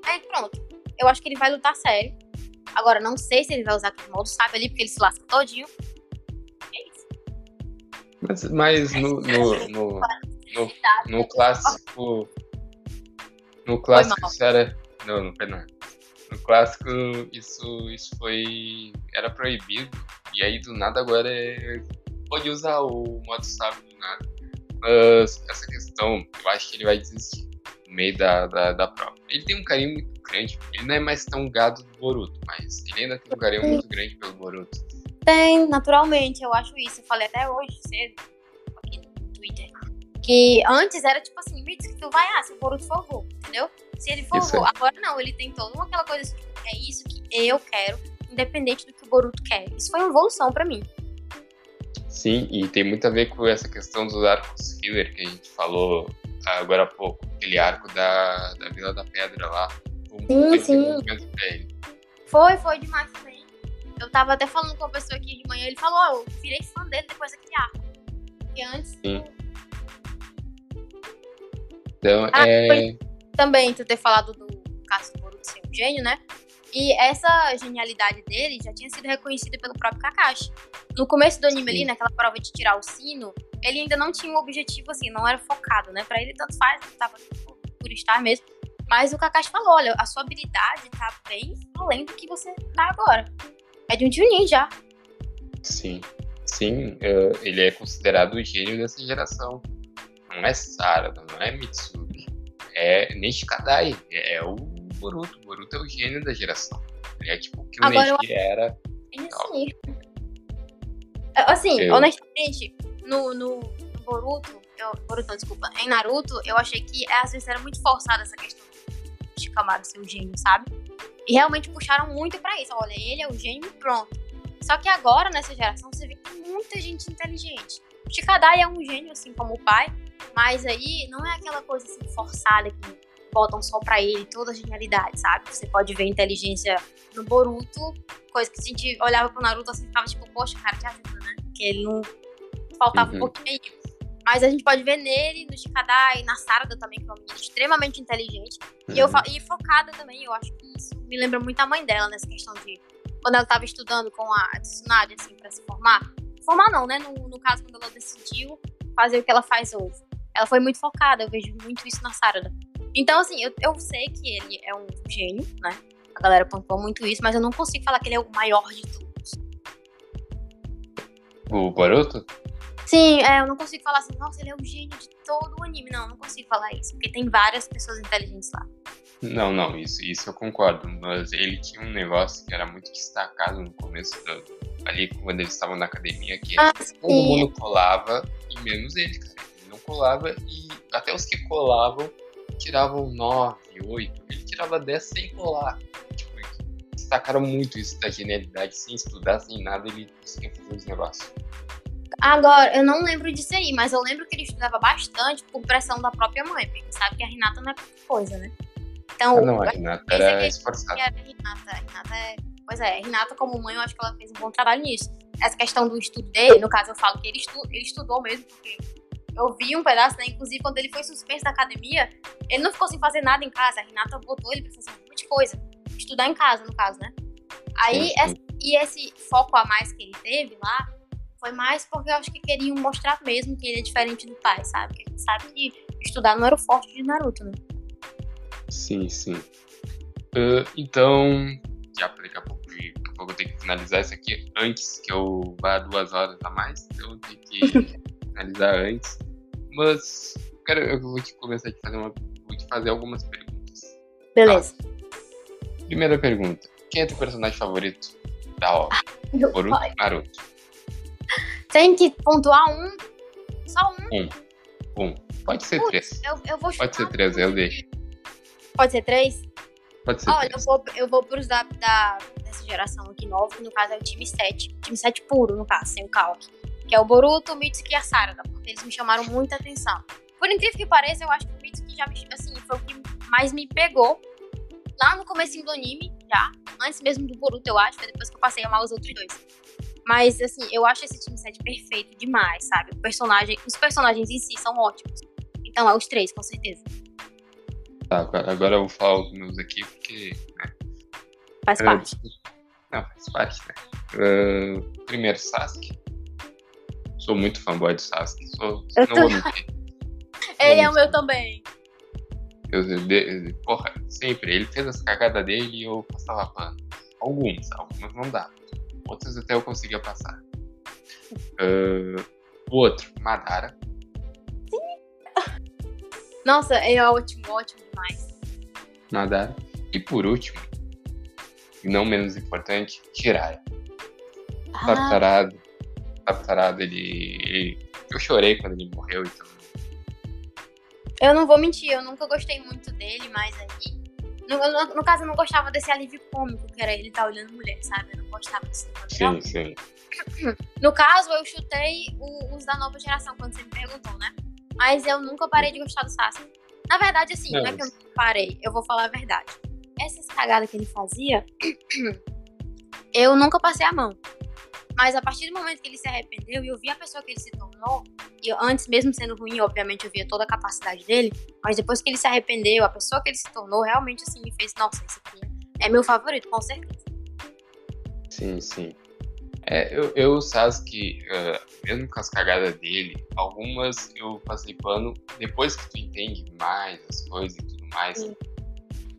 Aí pronto. Eu acho que ele vai lutar sério. Agora, não sei se ele vai usar aquele modo sabe ali, porque ele se lasca todinho. É isso. Mas, mas no, no, no, no, no clássico. No clássico, isso era. Não, não foi nada. No clássico, isso, isso foi. Era proibido. E aí, do nada, agora é. Pode usar o modo sábio do nada. Mas essa questão, eu acho que ele vai desistir no meio da, da, da prova. Ele tem um carinho muito grande. Ele não é mais tão gado do Boruto, mas ele ainda tem um carinho muito grande pelo Boruto. Tem, naturalmente, eu acho isso. Eu falei até hoje cedo aqui no Twitter. Que antes era tipo assim, me diz que tu vai, ah, se o Boruto for vou, entendeu? Se ele for vou. Agora não, ele tem toda uma aquela coisa assim, é isso que eu quero, independente do que o Boruto quer. Isso foi uma evolução para mim. Sim, e tem muito a ver com essa questão dos arcos filler que a gente falou agora há pouco. Aquele arco da, da Vila da Pedra lá. Sim, sim. Foi, foi demais também. Eu tava até falando com uma pessoa aqui de manhã, ele falou, oh, eu virei fã dele depois daquele arco. Porque antes. Sim. Então, ah, é. Também tu ter falado do caso do Boruto ser um gênio, né? E essa genialidade dele já tinha sido reconhecida pelo próprio Kakashi. No começo do anime Sim. ali, naquela prova de tirar o sino, ele ainda não tinha um objetivo assim, não era focado, né? Pra ele tanto faz, tava por estar mesmo. Mas o Kakashi falou: olha, a sua habilidade tá bem além do que você tá agora. É de um Chunin já. Sim. Sim, uh, ele é considerado o gênio dessa geração. Não é Sarada, não é Mitsubi. É Nishikadai. É, é o Boruto. O Boruto é o gênio da geração. Ele é tipo o que o Neji eu... era. Sim. Assim, eu... honestamente, no, no, Boruto, eu, Boruto, não, desculpa, em Naruto, eu achei que às vezes era muito forçada essa questão de Shikamaru ser o gênio, sabe? E realmente puxaram muito para isso. Olha, ele é o gênio pronto. Só que agora, nessa geração, você vê que muita gente inteligente. Shikadai é um gênio, assim como o pai, mas aí não é aquela coisa assim forçada que botam só pra ele toda a genialidade, sabe? Você pode ver inteligência no Boruto, coisa que a gente olhava pro Naruto assim, ficava tipo, poxa, cara, que ajuda, né? Porque ele não faltava uhum. um pouquinho. Mas a gente pode ver nele, no Shikadai, na Sarada também, que é uma menina extremamente inteligente. Uhum. E, eu, uhum. e focada também, eu acho que isso me lembra muito a mãe dela nessa questão de. Quando ela estava estudando com a Tsunade, assim, pra se formar. Formar não, né? No, no caso, quando ela decidiu fazer o que ela faz hoje. Ela foi muito focada, eu vejo muito isso na Sarada. Então, assim, eu, eu sei que ele é um gênio, né? A galera pontuou muito isso, mas eu não consigo falar que ele é o maior de todos. O Boruto? Sim, é, eu não consigo falar assim, nossa, ele é o gênio de todo o anime. Não, eu não consigo falar isso, porque tem várias pessoas inteligentes lá. Não, não, isso, isso eu concordo. Mas ele tinha um negócio que era muito destacado no começo, do, ali quando eles estavam na academia, que ah, todo mundo colava, e menos ele, cara. Ele não colava, e até os que colavam tiravam 9, 8. Ele tirava 10 sem colar. Tipo, destacaram muito isso da genialidade, sem estudar, sem nada, ele conseguia fazer os negócios. Agora, eu não lembro disso aí, mas eu lembro que ele estudava bastante por pressão da própria mãe, porque sabe que a Renata não é coisa, né? Então, ah, não, a Renata era esforçada. A Renata, a Renata é... Pois é, a Renata como mãe, eu acho que ela fez um bom trabalho nisso. Essa questão do estudo dele, no caso eu falo que ele, estu... ele estudou mesmo, porque eu vi um pedaço, né? Inclusive, quando ele foi suspenso da academia, ele não ficou sem fazer nada em casa. A Renata botou ele pra fazer um monte de coisa. Estudar em casa, no caso, né? Aí, e esse foco a mais que ele teve lá, foi mais porque eu acho que queriam mostrar mesmo que ele é diferente do pai, sabe? Porque a gente sabe que estudar não era o forte de Naruto, né? Sim, sim. Uh, então, já daqui a pouco, daqui a pouco eu tenho que finalizar isso aqui antes que eu vá duas horas a mais. Então eu tenho que *laughs* finalizar antes. Mas cara, eu vou te começar a te fazer, uma, vou te fazer algumas perguntas. Beleza. Tá? Primeira pergunta. Quem é teu personagem favorito da obra? Ah, Boruto Naruto? Tem que pontuar um? Só um? Um. Um. Pode ser Putz, três. Eu, eu vou Pode ser três, eu deixo. Pode ser três? Pode ser Olha, três. eu vou, eu vou pros da, da, dessa geração aqui nova, no caso é o time 7. Time 7 puro, no caso, sem o Kalk. Que é o Boruto, o Mitsuki e a Sarada, porque eles me chamaram muita atenção. Por incrível que pareça, eu acho que o Mitsuki já me, assim, foi o que mais me pegou lá no começo do anime, já. Antes mesmo do Boruto, eu acho, depois que eu passei a amar os outros dois. Mas, assim, eu acho esse time 7 perfeito demais, sabe? O personagem, os personagens em si são ótimos. Então, é os três, com certeza. Tá, agora eu vou falar os meus aqui, porque. Né, faz é, parte. Não, faz parte, né? Uh, primeiro, Sasuke. Sou muito fanboy do Sasuke. Sou, eu não tô... vou mentir. *laughs* Ele é o meu também. Eu, de, porra, sempre. Ele fez as cagadas dele e eu passava pano. Algumas, algumas não dá. Outras até eu conseguia passar. Uh, o outro, Madara. Nossa, é ótimo, ótimo demais. Madara. E por último, e não menos importante, Jiraiya. Ah. Tartarado. Tartarado, ele, ele, Eu chorei quando ele morreu, então. Eu não vou mentir, eu nunca gostei muito dele, mas aí. No, no, no caso, eu não gostava desse alívio cômico, que era ele tá olhando mulher, sabe? Eu não gostava desse Sim, sim. No caso, eu chutei os da nova geração, quando você me perguntou, né? Mas eu nunca parei de gostar do Sasuke. Na verdade, assim, não, não é que eu parei, eu vou falar a verdade. Essas cagadas que ele fazia, *clears throat* eu nunca passei a mão. Mas a partir do momento que ele se arrependeu e eu vi a pessoa que ele se tornou, e antes, mesmo sendo ruim, obviamente eu via toda a capacidade dele, mas depois que ele se arrependeu, a pessoa que ele se tornou realmente assim me fez, nossa, esse aqui é meu favorito, com certeza. Sim, sim. É, eu, eu Sasuke, uh, mesmo com as cagadas dele, algumas eu passei pano, depois que tu entende mais as coisas e tudo mais,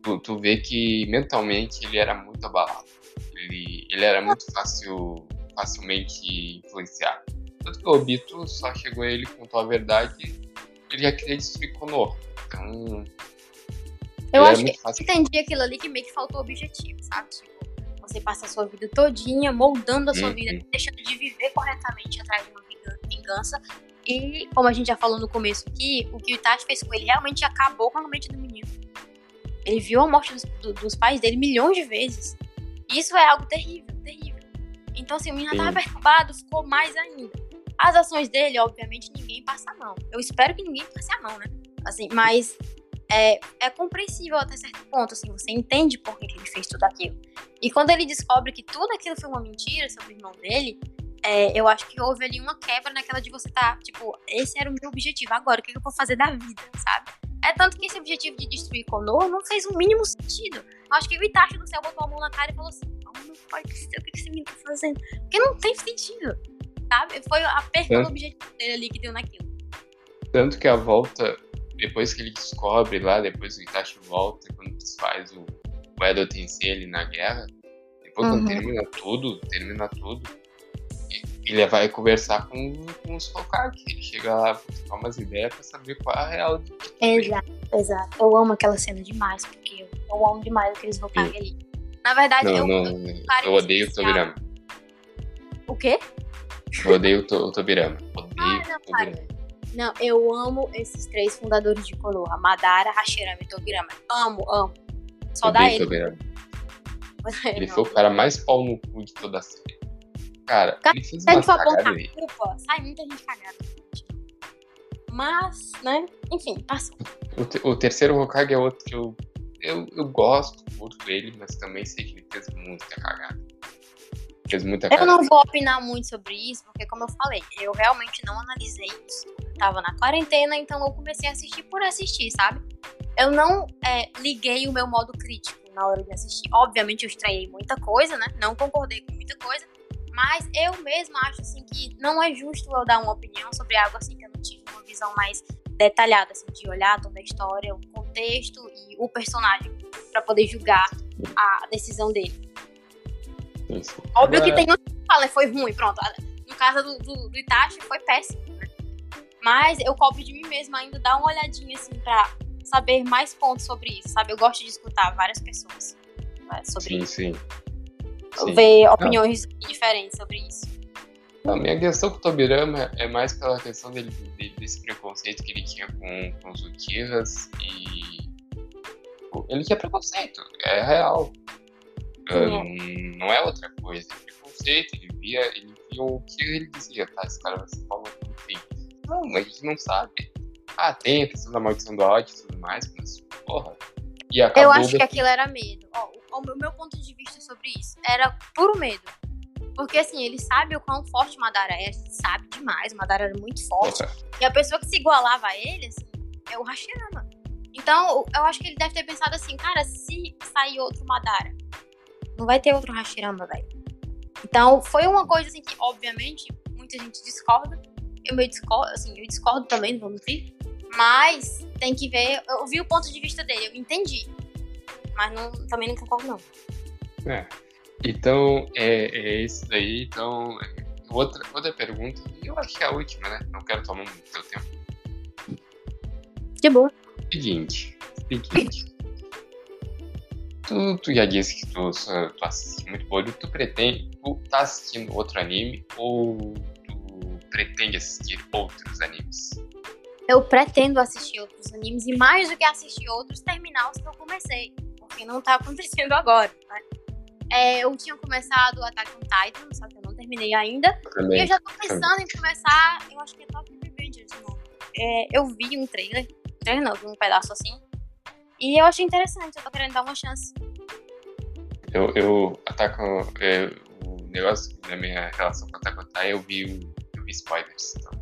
tu, tu vê que mentalmente ele era muito abalado. Ele, ele era muito fácil, facilmente influenciado. Tanto que o Obito só chegou a ele contou a verdade, ele já queria destruir Konoha. Então. Eu acho que fácil. entendi aquilo ali que meio que faltou objetivo, sabe? Tipo, você passa a sua vida todinha moldando a sua uhum. vida, deixando de viver corretamente atrás de uma vingança. E, como a gente já falou no começo aqui, o que o Itachi fez com ele realmente acabou com a mente do menino. Ele viu a morte dos, do, dos pais dele milhões de vezes. Isso é algo terrível. Então, assim, o menino estava perturbado, ficou mais ainda. As ações dele, obviamente, ninguém passa a mão. Eu espero que ninguém passe a mão, né? Assim, mas é, é compreensível até certo ponto, assim, você entende por que ele fez tudo aquilo. E quando ele descobre que tudo aquilo foi uma mentira sobre o irmão dele, é, eu acho que houve ali uma quebra naquela de você tá, tipo, esse era o meu objetivo, agora o que eu vou fazer da vida, sabe? É tanto que esse objetivo de destruir Konoha não fez o mínimo sentido. Eu acho que o Itachi do céu botou a mão na cara e falou assim: Pai do céu, o que esse menino tá fazendo? Porque não tem sentido, sabe? Foi a perda do objetivo dele ali que deu naquilo. Tanto que a volta depois que ele descobre lá, depois que o Itachi volta, quando faz o, o Edo Tensei ali na guerra, depois uhum. quando termina tudo, termina tudo, ele vai conversar com, com os Hokage. Ele chega lá pra trocar umas ideias pra saber qual é a real. Exato, exato. Eu amo aquela cena demais, porque eu, eu amo demais aqueles Hokage ali. Na verdade, não, eu, não, eu, odeio o Tobirama. O quê? Eu odeio o, to, o Tobirama. Odeio ah, não, Tobirama. Não, eu amo esses três fundadores de Konoha. Madara, Hashirama e Tobirama. Amo, amo. Só dá ele. Tobirama. Ele não. foi o cara mais pau no cu de toda a série. Cara, cara ele fez uma cagada. Culpa, sai muita gente cagada. Mas, né? Enfim, passou. O, te, o terceiro Hokage é outro que eu, eu, eu gosto, curto ele, mas também sei que ele fez muita cagada. Fez muita cagada. Eu não vou opinar muito sobre isso, porque como eu falei, eu realmente não analisei isso tava na quarentena, então eu comecei a assistir por assistir, sabe? Eu não é, liguei o meu modo crítico na hora de assistir. Obviamente eu estranhei muita coisa, né? Não concordei com muita coisa, mas eu mesma acho assim que não é justo eu dar uma opinião sobre algo assim que eu não tive uma visão mais detalhada, assim, de olhar toda a história, o contexto e o personagem para poder julgar a decisão dele. Isso. Óbvio Agora... que tem um que fala, foi ruim, pronto. No caso do, do, do Itachi, foi péssimo. Mas eu cobro de mim mesma ainda dar uma olhadinha assim pra saber mais pontos sobre isso, sabe? Eu gosto de escutar várias pessoas né, sobre sim, isso. Sim, sim. Ver opiniões Não. diferentes sobre isso. A minha questão com o Tobirama é mais pela questão dele, desse preconceito que ele tinha com, com os Uchihas e. Ele tinha preconceito, é real. Um, não é outra coisa. É preconceito, ele via, ele via o que ele dizia, tá? Esse cara vai ser palma, enfim. Não, a gente não sabe. Ah, tem a questão da maldição do ódio e tudo mais, mas, porra. E Eu acho que aquilo era medo. Ó, o meu ponto de vista sobre isso era puro medo. Porque, assim, ele sabe o quão forte o Madara é, sabe demais, o Madara era muito forte. E a pessoa que se igualava a ele, assim, é o Hashirama. Então, eu acho que ele deve ter pensado assim, cara, se sair outro Madara, não vai ter outro Hashirama, velho. Então, foi uma coisa assim que, obviamente, muita gente discorda. Eu meio discordo, assim, eu discordo também, vamos ver. Mas tem que ver. Eu vi o ponto de vista dele, eu entendi. Mas não, também não concordo, não. É. Então, é, é isso daí. Então, outra, outra pergunta, eu acho que é a última, né? Não quero tomar muito teu tempo. De boa. Seguinte, seguinte. tu, tu já disse que tu, tu assiste muito bolho, tu pretende. Tu tá assistindo outro anime ou tu pretende assistir outros animes? Eu pretendo assistir outros animes e mais do que assistir outros, terminar os que eu comecei. Porque não tá *laughs* acontecendo agora, né? É, eu tinha começado o Attack on Titan, só que eu não terminei ainda. Também. E eu já tô pensando em começar, eu acho que é Top Revengers, não. É, eu vi um trailer, um trailer não, vi um pedaço assim. E eu achei interessante, eu tô querendo dar uma chance. Eu, eu Attack on, é, o negócio da minha relação com Attack on Titan, eu vi, eu vi spoilers. Então.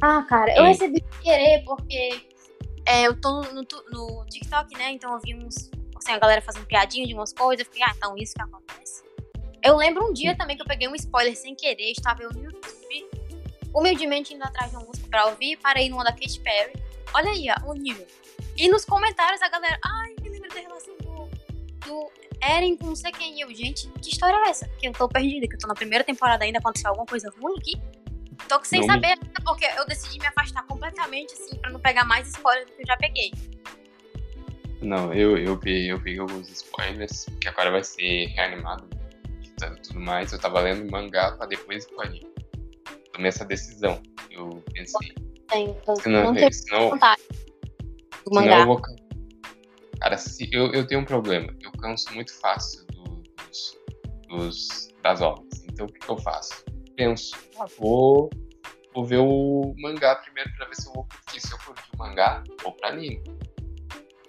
Ah, cara, eu E- recebi sem querer, porque é, eu tô no, tu- no TikTok, né? Então eu vi uns. Assim, a galera fazendo piadinha de umas coisas. Eu fiquei, ah, então isso que acontece. Eu lembro um dia também que eu peguei um spoiler sem querer, estava eu no YouTube, humildemente indo atrás de uma música pra ouvir, parei numa da Katy Perry. Olha aí, ó, o nível. E nos comentários a galera, ai, me lembra da relação do, do Eren com não sei quem. E eu, gente, que história é essa? Que eu tô perdida, que eu tô na primeira temporada ainda, aconteceu alguma coisa ruim aqui. Tô sem Não saber porque eu decidi me afastar completamente, assim, pra não pegar mais spoiler do que eu já peguei. Não, eu, eu, vi, eu vi alguns spoilers, que agora vai ser reanimado e tudo mais. Eu tava lendo mangá pra depois ir pro anime. Tomei essa decisão. Eu pensei, Tem, eu senão, não tenho senão, vontade do mangá. eu vou. Cara, se, eu, eu tenho um problema. Eu canso muito fácil do- dos, dos, das obras. Então o que, que eu faço? Penso, ah, vou, vou ver o mangá primeiro pra ver se eu vou curtir. Se eu curtir o mangá, vou pra anime.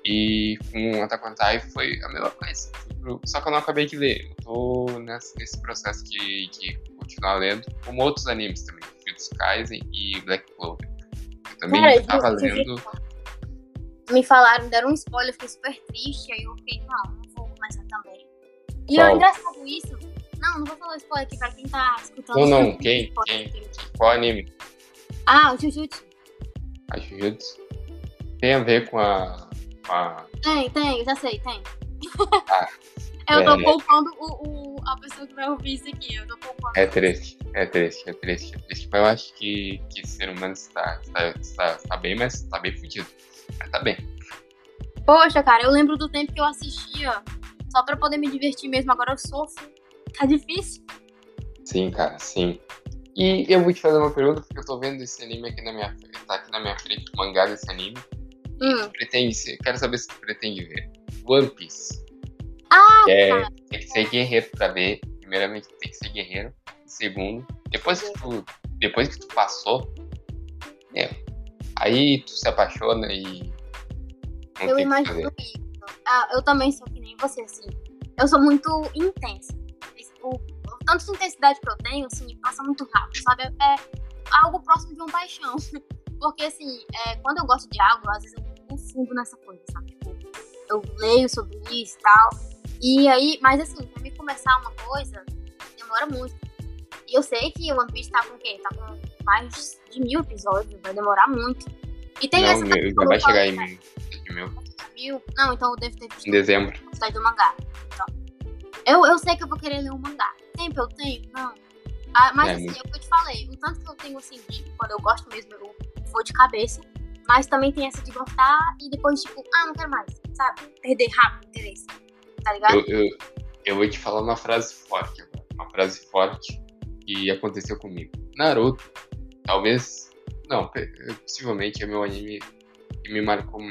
E com Attack on Titan foi a mesma coisa. Só que eu não acabei de ler. Eu tô nesse, nesse processo de, continuar lendo, como outros animes também. Jujutsu Kaisen e Black Clover. Eu também Cara, tava lendo... Me falaram, deram um spoiler, eu fiquei super triste, aí eu fiquei, não, não vou começar também. E Qual? é engraçado isso. Não, não vou falar spoiler aqui pra quem tá escutando. Não, não, quem? aqui. Qual anime? Ah, o Jujutsu. A Jujutsu? Tem a ver com a... Com a... Tem, tem, já sei, tem. Ah, *laughs* eu tô é, né? poupando o, o- a pessoa que vai ouvir isso aqui. Eu tô poupando. É triste, é triste, é triste, é triste. Mas eu acho que, que esse ser humano está, está, está, está bem, mas está bem fudido. Mas tá bem. Poxa, cara, eu lembro do tempo que eu assistia só pra poder me divertir mesmo. Agora eu sofro. Tá difícil. Sim, cara, sim. E eu vou te fazer uma pergunta, porque eu tô vendo esse anime aqui na minha frente. Tá aqui na minha frente, o mangá desse anime. E Hum. tu pretende quero saber se tu pretende ver. One Piece. Ah, é, cara. tem que ser guerreiro pra ver. Primeiramente tem que ser guerreiro. Segundo, depois que tu, depois que tu passou, meu, aí tu se apaixona e Eu imagino isso. Ah, eu também sou que nem você, assim. Eu sou muito intensa. O, o tanto de intensidade que eu tenho, assim, passa muito rápido, sabe? É algo próximo de uma paixão. *laughs* Porque, assim, é, quando eu gosto de algo, às vezes eu confundo nessa coisa, sabe? Tipo, eu leio sobre isso e tal. E aí, mas assim, pra mim começar uma coisa, demora muito. E eu sei que o One Piece tá com o quê? Tá com mais de mil episódios, vai demorar muito. E tem Não, essa meu, já vai chegar né? em mil, mil. Não, então eu devo ter visto em dezembro. Cidade do mangá. Então, eu, eu sei que eu vou querer ler um mangá. Tempo eu tenho? Não. Ah, mas É, assim, muito. é o que eu te falei. O tanto que eu tenho, assim, de quando eu gosto mesmo, eu vou de cabeça. Mas também tem essa de gostar e depois, tipo, ah, não quero mais, sabe? Perder rápido o interesse. Tá ligado? Eu, eu, eu vou te falar uma frase forte agora. Uma frase forte que aconteceu comigo. Naruto, talvez. Não, possivelmente é meu anime que me marcou.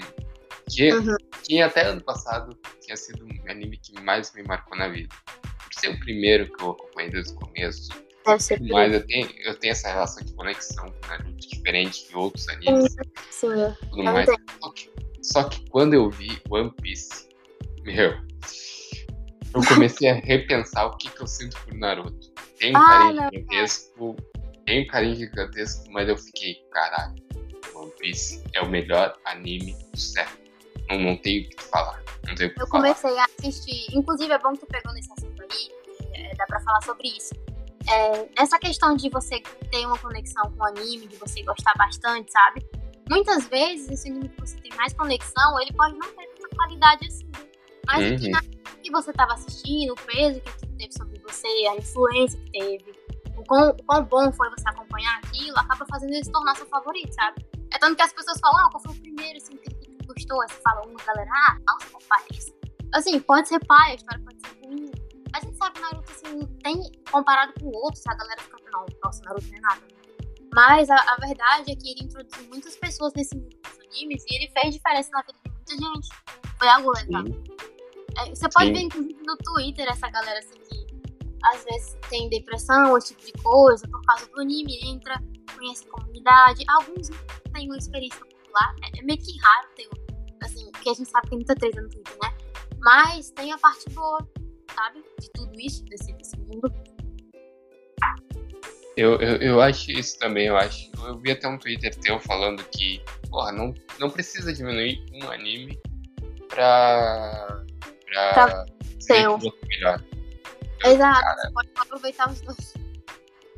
Que, Uhum. que até ano passado tinha sido o anime que mais me marcou na vida. Por ser o primeiro que eu acompanhei desde o começo. Deve ser Mas eu tenho, eu tenho essa relação de conexão com Naruto diferente de outros animes isso. Sim, eu tudo eu mais. Só que, só que quando eu vi One Piece, meu, eu comecei a repensar o que, que eu sinto por Naruto. Tem um Ah, carinho não, gigantesco, tem um carinho gigantesco, mas eu fiquei, caralho, One Piece é o melhor anime do século. Não, não tenho o que falar. Não tenho eu falar. comecei a assistir, inclusive é bom que tu pegou nesse assunto aí, é, dá pra falar sobre isso. É, essa questão de você ter uma conexão com o anime, de você gostar bastante, sabe? Muitas vezes esse anime que você tem mais conexão, ele pode não ter tanta qualidade assim. Mas uhum. que, na, que você estava assistindo, o peso que teve sobre você, a influência que teve, o quão, o quão bom foi você acompanhar aquilo, acaba fazendo ele se tornar seu favorito, sabe? É tanto que as pessoas falam, ah, qual foi o primeiro assim, que gostou? Aí você fala, uma galera, ah, nossa, qual pai esse? Assim, pode ser pai, a história pode ser ruim. A gente sabe que Naruto, assim, tem, comparado com outros, a galera fica, não, nossa, Naruto não é nada. Mas a, a, verdade é que ele introduziu muitas pessoas nesse mundo dos animes e ele fez diferença na vida de muita gente. Foi algo legal. É, você pode Sim. ver, inclusive, no Twitter essa galera assim que às vezes tem depressão, esse tipo de coisa, por causa do anime, entra, conhece a comunidade. Alguns têm uma experiência popular, é, é meio que raro ter, assim, porque a gente sabe que tem muita treta no Twitter, né? Mas tem a parte boa, sabe? De tudo isso, desse, desse mundo. Eu, eu, eu acho isso também, eu acho. Eu vi até um Twitter teu falando que, porra, não, não precisa diminuir um anime pra. pra, pra ser um melhor. Exato, cara, você pode aproveitar os dois.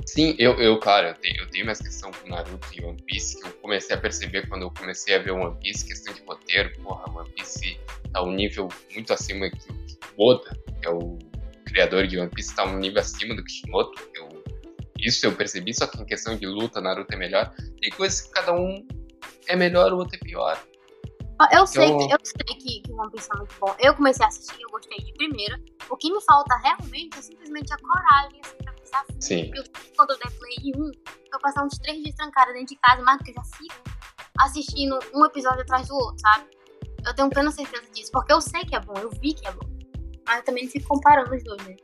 Sim, eu, eu claro, eu tenho, eu tenho minhas questões com Naruto e One Piece que eu comecei a perceber quando eu comecei a ver One Piece, questão de roteiro, porra, One Piece tá um nível muito acima que o Oda, é o criador de One Piece, tá um nível acima do Kishimoto, eu, isso eu percebi, só que em questão de luta, Naruto é melhor. Tem coisas que cada um é melhor, o outro é pior. Eu sei, então... eu sei que, que One Piece é muito bom. Eu comecei a assistir, eu gostei de primeira. O que me falta realmente é simplesmente a coragem, assim, pra pensar Sim. Eu, quando eu der play 1, eu passar uns três dias trancada dentro de casa, mais do que eu já fico, assistindo um episódio atrás do outro, sabe? Eu tenho plena certeza disso, porque eu sei que é bom, eu vi que é bom. Mas eu também não fico comparando os dois, né?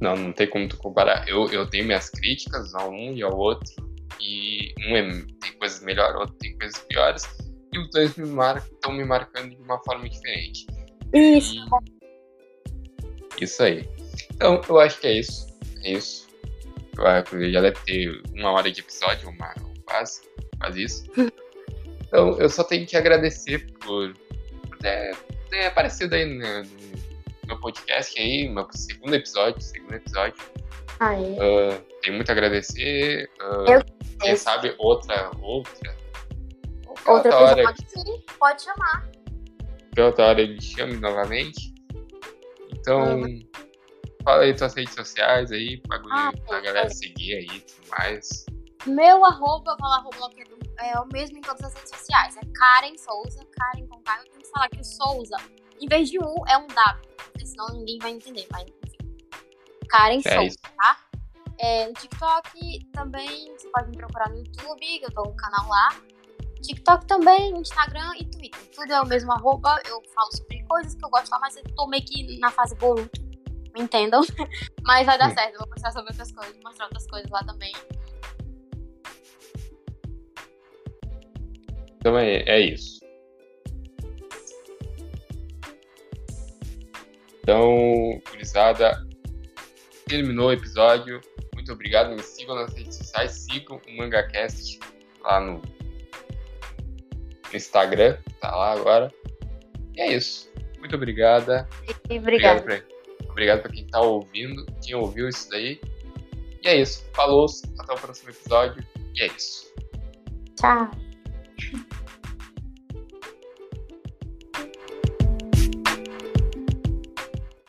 Não, não tem como tu comparar. Eu, eu tenho minhas críticas a um e ao outro, e um é, tem coisas melhores, outro tem coisas piores e os dois me marcam, estão me marcando de uma forma diferente. Isso. E... Isso aí. Então, eu acho que é isso. É isso. Eu já deve ter uma hora de episódio, uma, quase, quase isso. *laughs* Então, eu só tenho que agradecer por, por ter, ter, aparecido aí no, no meu podcast aí, meu segundo episódio, segundo episódio. Uh, tenho muito a agradecer. Uh, quem sabe outra, outra Outra hora, pode sim, pode chamar. outra hora ele chame novamente. Então, uhum. fala aí suas redes sociais aí, pra, ah, pra galera seguir aí e tudo mais. Meu arroba, vou lá, é o mesmo em todas as redes sociais. É Karen Souza, Karen com K. Eu tenho que falar que o Souza, em vez de U, é um W. Porque senão ninguém vai entender, mas enfim. Karen é Souza, tá? É, no TikTok também, você pode me procurar no YouTube, que eu tô no canal lá. TikTok também, Instagram e Twitter. Tudo é o mesmo arroba. Eu falo sobre coisas que eu gosto lá, mas eu tô meio que na fase Boruto. Me entendam. *laughs* mas vai dar Sim. certo. Eu vou mostrar sobre outras coisas, mostrar outras coisas lá também. Então é, é isso. Então, gurizada, terminou o episódio. Muito obrigado. Me sigam nas redes sociais. Sigam o MangaCast lá no Instagram, tá lá agora. E é isso. Muito obrigada. Obrigado. Obrigado pra, quem tá ouvindo, quem ouviu isso daí. E é isso. Falou, até o próximo episódio. E é isso. Tchau.